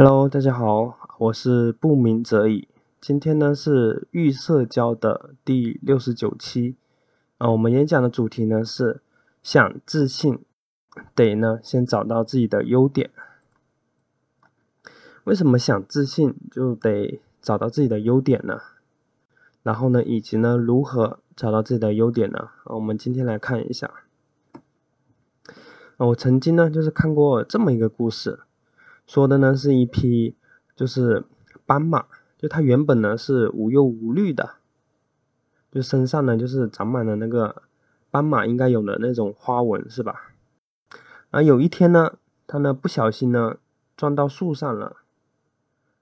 Hello，大家好，我是不鸣则已。今天呢是预社交的第六十九期，啊，我们演讲的主题呢是想自信，得呢先找到自己的优点。为什么想自信就得找到自己的优点呢？然后呢，以及呢如何找到自己的优点呢？啊我们今天来看一下。我曾经呢就是看过这么一个故事。说的呢是一匹就是斑马，就它原本呢是无忧无虑的，就身上呢就是长满了那个斑马应该有的那种花纹，是吧？而有一天呢，它呢不小心呢撞到树上了，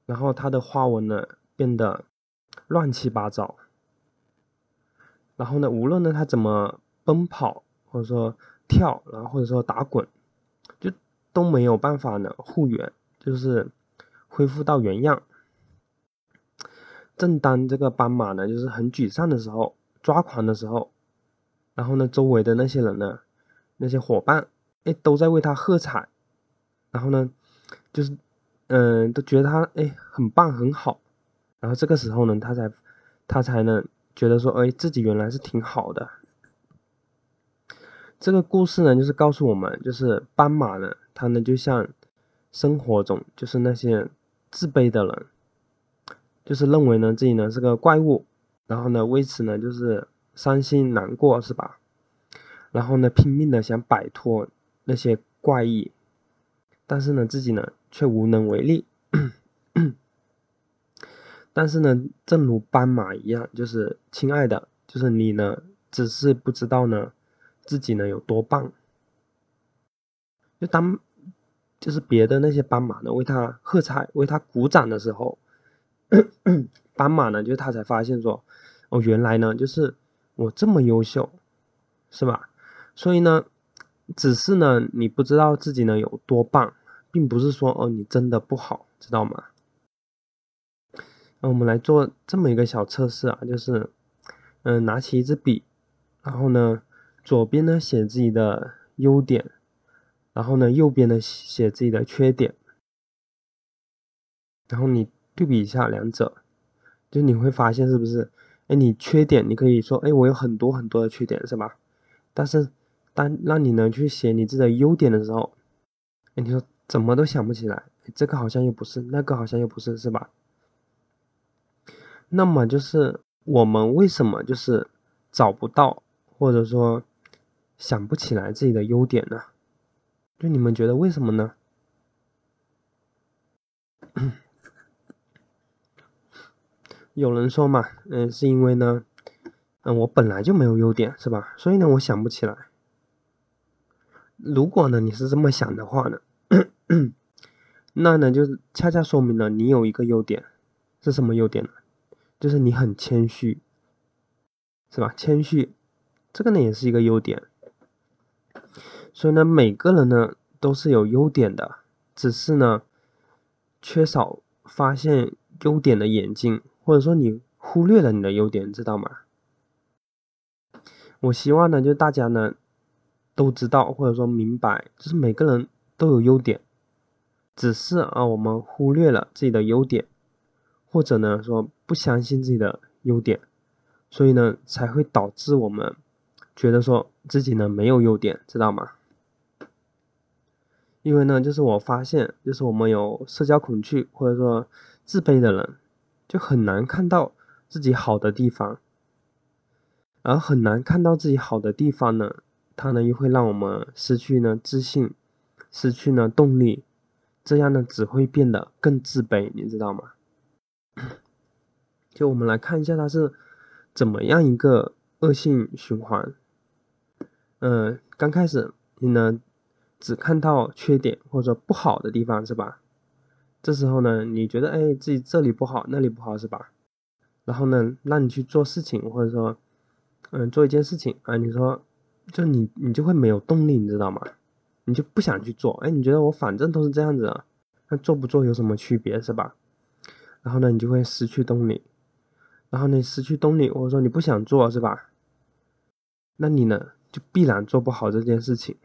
然后它的花纹呢变得乱七八糟，然后呢无论呢它怎么奔跑或者说跳，然后或者说打滚。就都没有办法呢复原，就是恢复到原样。正当这个斑马呢就是很沮丧的时候，抓狂的时候，然后呢周围的那些人呢，那些伙伴哎都在为他喝彩，然后呢就是嗯都觉得他哎很棒很好，然后这个时候呢他才他才能觉得说哎自己原来是挺好的。这个故事呢就是告诉我们，就是斑马呢。他呢，就像生活中就是那些自卑的人，就是认为呢自己呢是个怪物，然后呢为此呢就是伤心难过，是吧？然后呢拼命的想摆脱那些怪异，但是呢自己呢却无能为力。但是呢，正如斑马一样，就是亲爱的，就是你呢只是不知道呢自己呢有多棒，就当。就是别的那些斑马呢，为他喝彩、为他鼓掌的时候，斑马呢，就是他才发现说，哦，原来呢，就是我这么优秀，是吧？所以呢，只是呢，你不知道自己呢有多棒，并不是说哦，你真的不好，知道吗？那我们来做这么一个小测试啊，就是，嗯，拿起一支笔，然后呢，左边呢写自己的优点。然后呢，右边呢写自己的缺点，然后你对比一下两者，就你会发现是不是？哎，你缺点你可以说，哎，我有很多很多的缺点，是吧？但是当让你呢去写你自己的优点的时候，哎，你说怎么都想不起来，这个好像又不是，那个好像又不是，是吧？那么就是我们为什么就是找不到，或者说想不起来自己的优点呢？就你们觉得为什么呢？有人说嘛，嗯，是因为呢，嗯，我本来就没有优点，是吧？所以呢，我想不起来。如果呢你是这么想的话呢，那呢就恰恰说明了你有一个优点，是什么优点呢？就是你很谦虚，是吧？谦虚，这个呢也是一个优点。所以呢，每个人呢都是有优点的，只是呢缺少发现优点的眼睛，或者说你忽略了你的优点，知道吗？我希望呢，就大家呢都知道，或者说明白，就是每个人都有优点，只是啊我们忽略了自己的优点，或者呢说不相信自己的优点，所以呢才会导致我们觉得说自己呢没有优点，知道吗？因为呢，就是我发现，就是我们有社交恐惧或者说自卑的人，就很难看到自己好的地方，而很难看到自己好的地方呢，它呢又会让我们失去呢自信，失去呢动力，这样呢只会变得更自卑，你知道吗？就我们来看一下它是怎么样一个恶性循环。嗯，刚开始你呢。只看到缺点或者不好的地方是吧？这时候呢，你觉得哎自己这里不好那里不好是吧？然后呢，让你去做事情或者说嗯做一件事情啊，你说就你你就会没有动力，你知道吗？你就不想去做，哎，你觉得我反正都是这样子，那做不做有什么区别是吧？然后呢，你就会失去动力，然后呢失去动力或者说你不想做是吧？那你呢就必然做不好这件事情。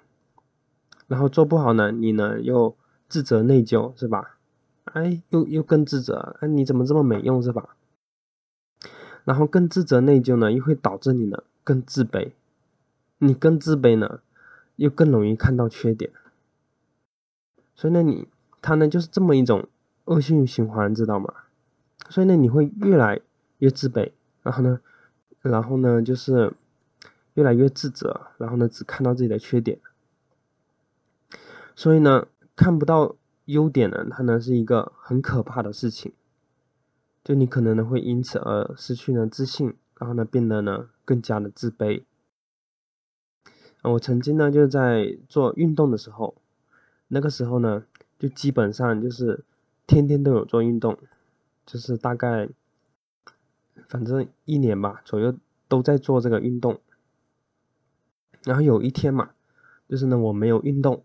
然后做不好呢，你呢又自责内疚是吧？哎，又又更自责，哎，你怎么这么没用是吧？然后更自责内疚呢，又会导致你呢更自卑，你更自卑呢，又更容易看到缺点，所以呢，你他呢就是这么一种恶性循环，知道吗？所以呢，你会越来越自卑，然后呢，然后呢就是越来越自责，然后呢只看到自己的缺点，所以呢看不到优点呢，它呢是一个很可怕的事情。就你可能呢会因此而失去了自信，然后呢变得呢更加的自卑。我曾经呢就在做运动的时候，那个时候呢就基本上就是天天都有做运动，就是大概反正一年吧左右都在做这个运动。然后有一天嘛，就是呢我没有运动，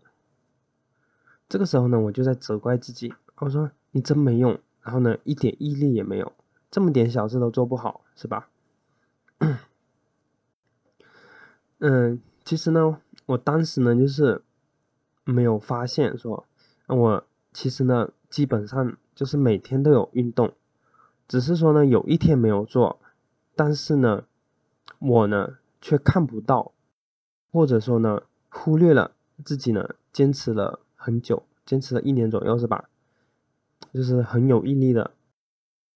这个时候呢我就在责怪自己，我说你真没用。然后呢，一点毅力也没有，这么点小事都做不好，是吧？嗯，其实呢，我当时呢就是没有发现说，我其实呢基本上就是每天都有运动，只是说呢有一天没有做，但是呢我呢却看不到，或者说呢忽略了自己呢坚持了很久，坚持了一年左右，是吧？就是很有毅力的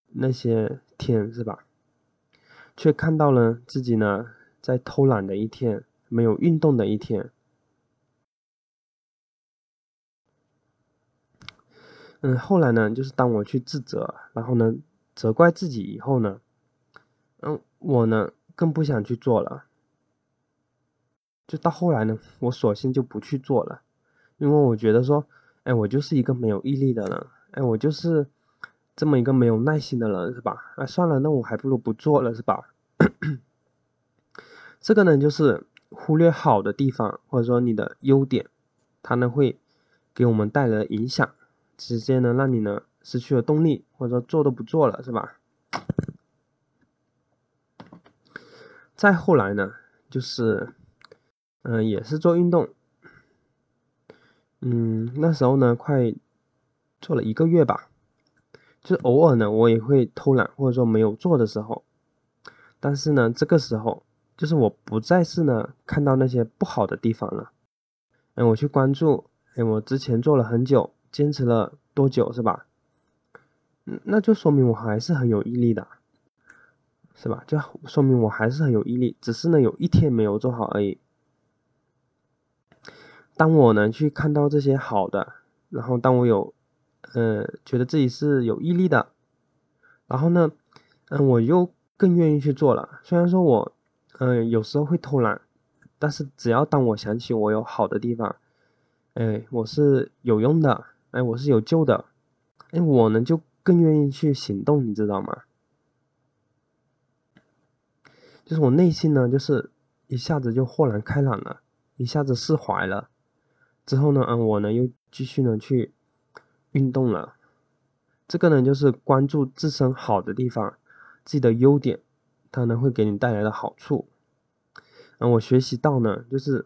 那些天，是吧？却看到了自己呢，在偷懒的一天，没有运动的一天。嗯，后来呢，就是当我去自责，然后呢，责怪自己以后呢，嗯，我呢更不想去做了。就到后来呢，我索性就不去做了，因为我觉得说，哎，我就是一个没有毅力的人。哎，我就是这么一个没有耐心的人，是吧？哎，算了，那我还不如不做了，是吧？这个呢，就是忽略好的地方，或者说你的优点，它呢会给我们带来影响，直接呢让你呢失去了动力，或者说做都不做了，是吧？再后来呢，就是嗯，也是做运动，嗯，那时候呢快。做了一个月吧，就偶尔呢，我也会偷懒或者说没有做的时候，但是呢，这个时候就是我不再是呢看到那些不好的地方了，哎，我去关注，哎，我之前做了很久，坚持了多久是吧？嗯，那就说明我还是很有毅力的，是吧？就说明我还是很有毅力，只是呢有一天没有做好而已。当我呢去看到这些好的，然后当我有。呃，觉得自己是有毅力的，然后呢，嗯，我又更愿意去做了。虽然说我，嗯，有时候会偷懒，但是只要当我想起我有好的地方，哎，我是有用的，哎，我是有救的，哎，我呢就更愿意去行动，你知道吗？就是我内心呢，就是一下子就豁然开朗了，一下子释怀了。之后呢，嗯，我呢又继续呢去。运动了，这个呢就是关注自身好的地方，自己的优点，它呢会给你带来的好处。嗯，我学习到呢，就是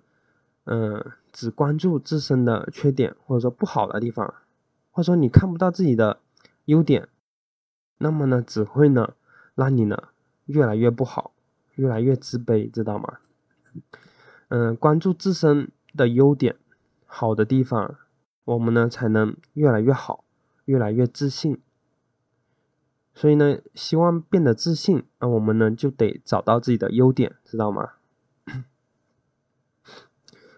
嗯，只关注自身的缺点或者说不好的地方，或者说你看不到自己的优点，那么呢只会呢让你呢越来越不好，越来越自卑，知道吗？嗯，关注自身的优点，好的地方。我们呢才能越来越好，越来越自信。所以呢，希望变得自信，那我们呢就得找到自己的优点，知道吗？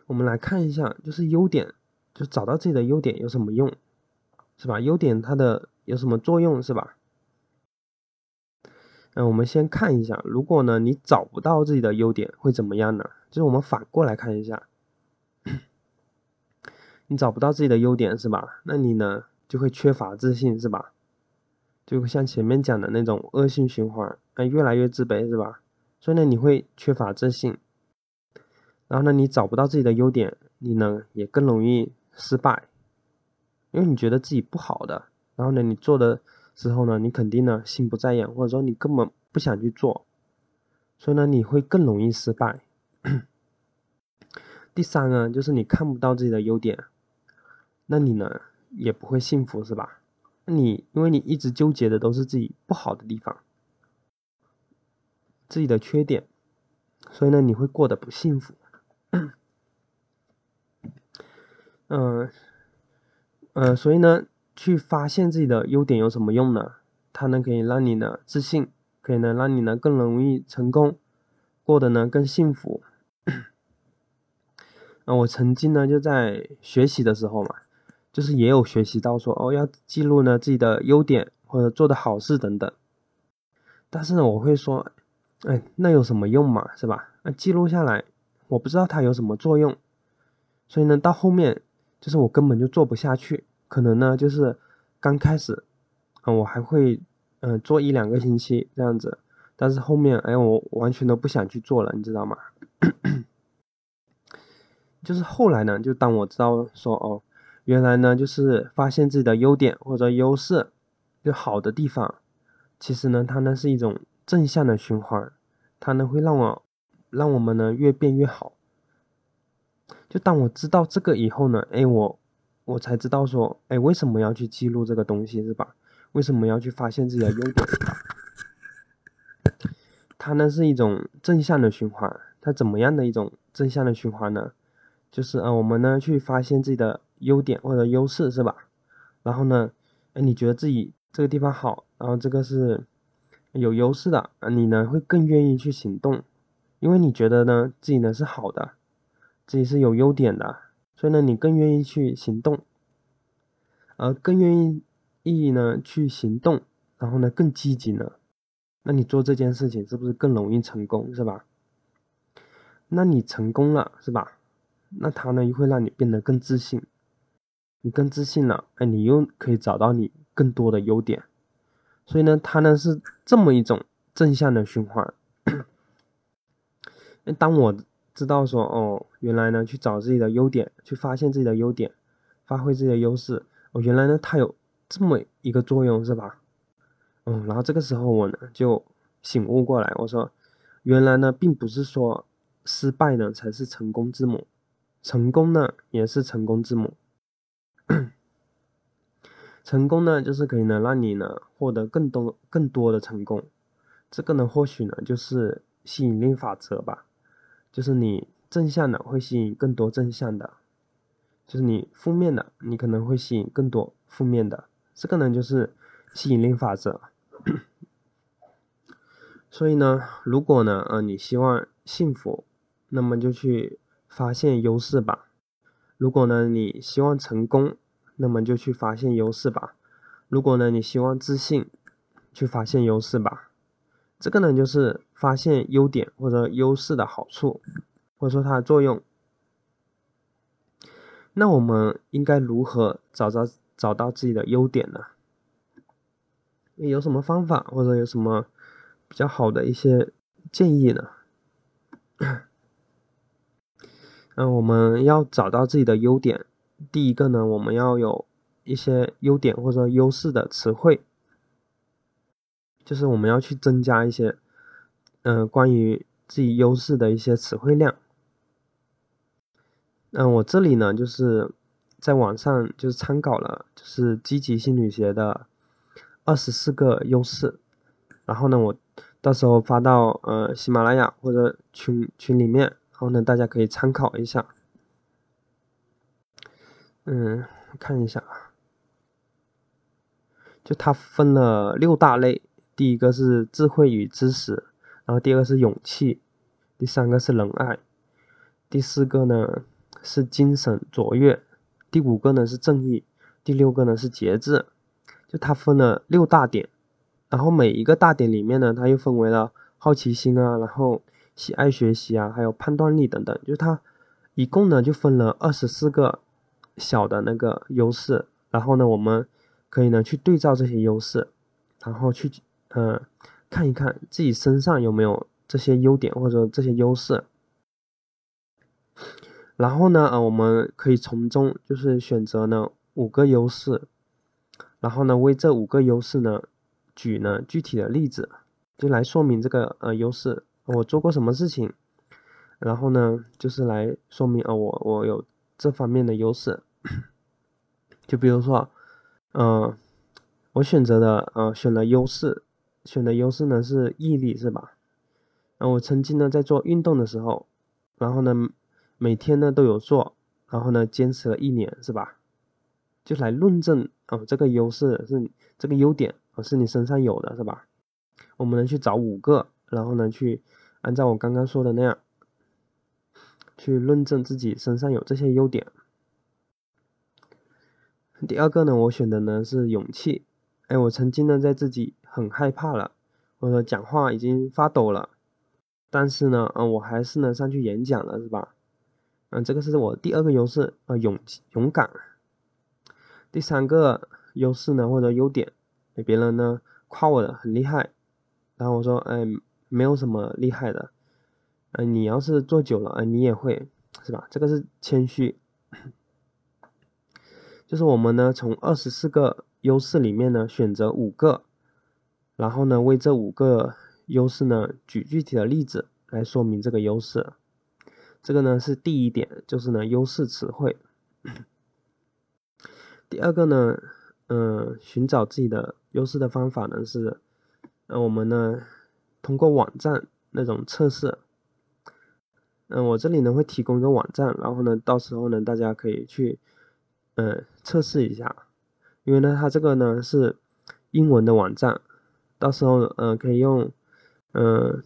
我们来看一下，就是优点，就找到自己的优点有什么用，是吧？优点它的有什么作用，是吧？那我们先看一下，如果呢你找不到自己的优点会怎么样呢？就是我们反过来看一下。你找不到自己的优点是吧？那你呢就会缺乏自信是吧？就像前面讲的那种恶性循环，哎，越来越自卑是吧？所以呢，你会缺乏自信，然后呢，你找不到自己的优点，你呢也更容易失败，因为你觉得自己不好的，然后呢，你做的时候呢，你肯定呢心不在焉，或者说你根本不想去做，所以呢，你会更容易失败。第三呢，就是你看不到自己的优点。那你呢也不会幸福是吧？你因为你一直纠结的都是自己不好的地方，自己的缺点，所以呢，你会过得不幸福。嗯，呃，所以呢，去发现自己的优点有什么用呢？它呢可以让你呢自信，可以呢让你呢更容易成功，过得呢更幸福。那 我曾经呢就在学习的时候嘛。就是也有学习到说哦，要记录呢自己的优点或者做的好事等等。但是呢，我会说，哎，那有什么用嘛，是吧？那记录下来，我不知道它有什么作用。所以呢，到后面就是我根本就做不下去。可能呢，就是刚开始，啊，我还会嗯做一两个星期这样子。但是后面，哎，我完全都不想去做了，你知道吗？就是后来呢，就当我知道说哦。原来呢，就是发现自己的优点或者优势，就好的地方。其实呢，它呢是一种正向的循环，它呢会让我，让我们呢越变越好。就当我知道这个以后呢，哎，我我才知道说，哎，为什么要去记录这个东西是吧？为什么要去发现自己的优点？它呢是一种正向的循环。它怎么样的一种正向的循环呢？就是啊，我们呢去发现自己的。优点或者优势是吧？然后呢，哎，你觉得自己这个地方好，然后这个是有优势的，你呢会更愿意去行动，因为你觉得呢自己呢是好的，自己是有优点的，所以呢你更愿意去行动，而更愿意意呢去行动，然后呢更积极呢，那你做这件事情是不是更容易成功是吧？那你成功了是吧？那它呢又会让你变得更自信。你更自信了，哎，你又可以找到你更多的优点，所以呢，它呢是这么一种正向的循环。当我知道说，哦，原来呢去找自己的优点，去发现自己的优点，发挥自己的优势，哦，原来呢它有这么一个作用，是吧？嗯，然后这个时候我呢就醒悟过来，我说，原来呢并不是说失败呢才是成功之母，成功呢也是成功之母。成功呢，就是可以呢让你呢获得更多更多的成功。这个呢，或许呢就是吸引力法则吧。就是你正向的会吸引更多正向的，就是你负面的，你可能会吸引更多负面的。这个呢就是吸引力法则。所以呢，如果呢，呃，你希望幸福，那么就去发现优势吧。如果呢，你希望成功，那么就去发现优势吧。如果呢，你希望自信，去发现优势吧。这个呢，就是发现优点或者优势的好处，或者说它的作用。那我们应该如何找着找到自己的优点呢？有什么方法或者有什么比较好的一些建议呢？嗯，我们要找到自己的优点。第一个呢，我们要有一些优点或者说优势的词汇，就是我们要去增加一些，嗯，关于自己优势的一些词汇量。嗯，我这里呢，就是在网上就是参考了，就是积极心理学的二十四个优势，然后呢，我到时候发到呃喜马拉雅或者群群里面。然后呢，大家可以参考一下。嗯，看一下啊，就它分了六大类，第一个是智慧与知识，然后第二个是勇气，第三个是仁爱，第四个呢是精神卓越，第五个呢是正义，第六个呢是节制。就它分了六大点，然后每一个大点里面呢，它又分为了好奇心啊，然后。喜爱学习啊，还有判断力等等，就是它一共呢就分了二十四个小的那个优势，然后呢，我们可以呢去对照这些优势，然后去嗯看一看自己身上有没有这些优点或者这些优势，然后呢，呃，我们可以从中就是选择呢五个优势，然后呢为这五个优势呢举呢具体的例子，就来说明这个呃优势。我做过什么事情，然后呢，就是来说明啊，我我有这方面的优势。就比如说，嗯，我选择的呃选了优势，选的优势呢是毅力是吧？啊，我曾经呢在做运动的时候，然后呢每天呢都有做，然后呢坚持了一年是吧？就来论证哦这个优势是这个优点啊是你身上有的是吧？我们能去找五个，然后呢去按照我刚刚说的那样，去论证自己身上有这些优点。第二个呢，我选的呢是勇气。哎，我曾经呢在自己很害怕了，或者讲话已经发抖了。但是呢，嗯，我还是呢上去演讲了，是吧？嗯，这个是我第二个优势啊，勇勇敢。第三个优势呢，或者优点，别人呢夸我的很厉害，然后我说，哎，没有什么厉害的，嗯，你要是做久了，哎，你也会，是吧？这个是谦虚，就是我们呢从二十四个优势里面呢选择五个，然后呢为这五个。优势呢？举具体的例子来说明这个优势。这个呢是第一点，就是呢优势词汇。第二个呢，嗯，寻找自己的优势的方法呢是，呃，我们呢通过网站那种测试。嗯，我这里呢会提供一个网站，然后呢到时候呢大家可以去，嗯，测试一下。因为呢它这个呢是英文的网站，到时候嗯可以用。嗯，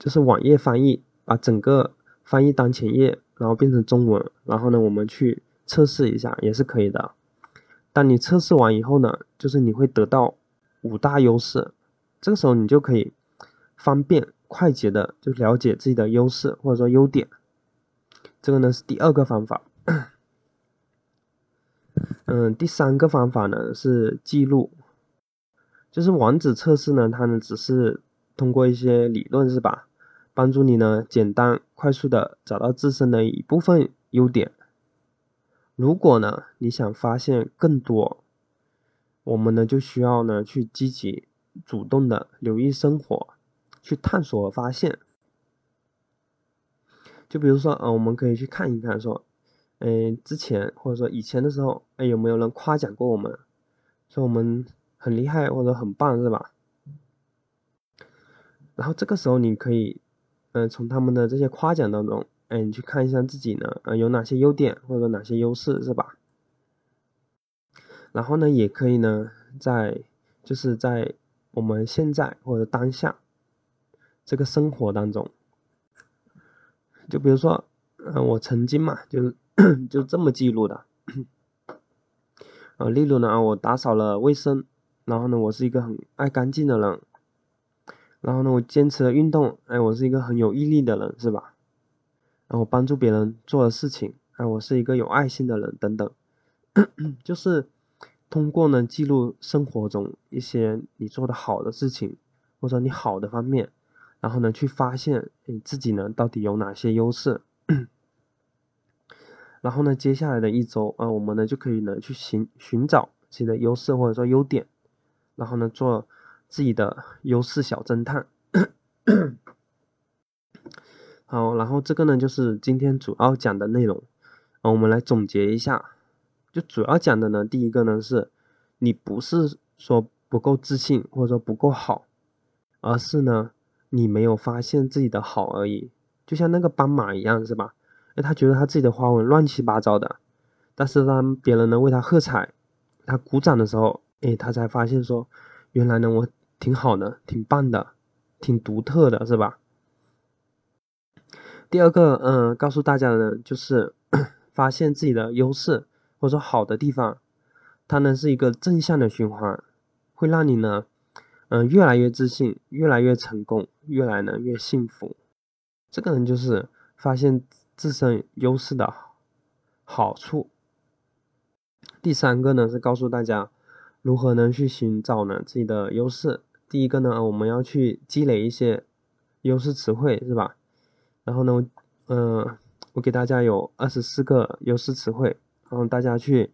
就是网页翻译，把整个翻译当前页，然后变成中文，然后呢，我们去测试一下也是可以的。当你测试完以后呢，就是你会得到五大优势，这个时候你就可以方便快捷的就了解自己的优势或者说优点。这个呢是第二个方法。嗯，第三个方法呢是记录，就是网址测试呢，它呢只是。通过一些理论是吧，帮助你呢简单快速的找到自身的一部分优点。如果呢你想发现更多，我们呢就需要呢去积极主动的留意生活，去探索和发现。就比如说呃，我们可以去看一看说，嗯，之前或者说以前的时候，哎有没有人夸奖过我们，说我们很厉害或者很棒是吧？然后这个时候，你可以，嗯，从他们的这些夸奖当中，哎，你去看一下自己呢，呃，有哪些优点或者哪些优势，是吧？然后呢，也可以呢，在就是在我们现在或者当下这个生活当中，就比如说，嗯，我曾经嘛，就是 就这么记录的，啊，例如呢，我打扫了卫生，然后呢，我是一个很爱干净的人。然后呢，我坚持了运动，哎，我是一个很有毅力的人，是吧？然后帮助别人做的事情，哎，我是一个有爱心的人，等等，就是通过呢记录生活中一些你做的好的事情，或者你好的方面，然后呢去发现你自己呢到底有哪些优势，然后呢接下来的一周啊，我们呢就可以呢去寻寻找自己的优势或者说优点，然后呢做。自己的优势小侦探，好，然后这个呢就是今天主要讲的内容，我们来总结一下，就主要讲的呢，第一个呢是，你不是说不够自信或者说不够好，而是呢你没有发现自己的好而已，就像那个斑马一样，是吧？哎，他觉得他自己的花纹乱七八糟的，但是当别人呢为他喝彩，他鼓掌的时候，哎，他才发现说。原来呢，我挺好的，挺棒的，挺独特的，是吧？第二个，嗯，告诉大家的呢，就是 发现自己的优势或者说好的地方，它呢是一个正向的循环，会让你呢，嗯，越来越自信，越来越成功，越来呢越幸福。这个人就是发现自身优势的好处。第三个呢是告诉大家。如何能？去寻找呢自己的优势？第一个呢，我们要去积累一些优势词汇，是吧？然后呢，嗯，我给大家有二十四个优势词汇，然后大家去，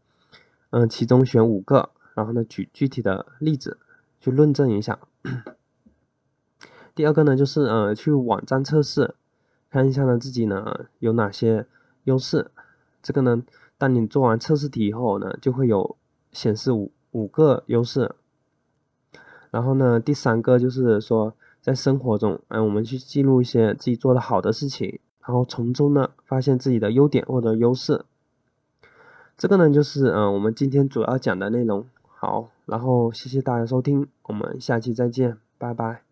嗯，其中选五个，然后呢，举具体的例子去论证一下。第二个呢就是呃去网站测试看一下呢自己呢有哪些优势。这个呢当你做完测试题以后呢就会有显示五五个优势。然后呢第三个就是说在生活中嗯我们去记录一些自己做的好的事情然后从中呢发现自己的优点或者优势。这个呢就是嗯我们今天主要讲的内容好然后谢谢大家收听我们下期再见拜拜。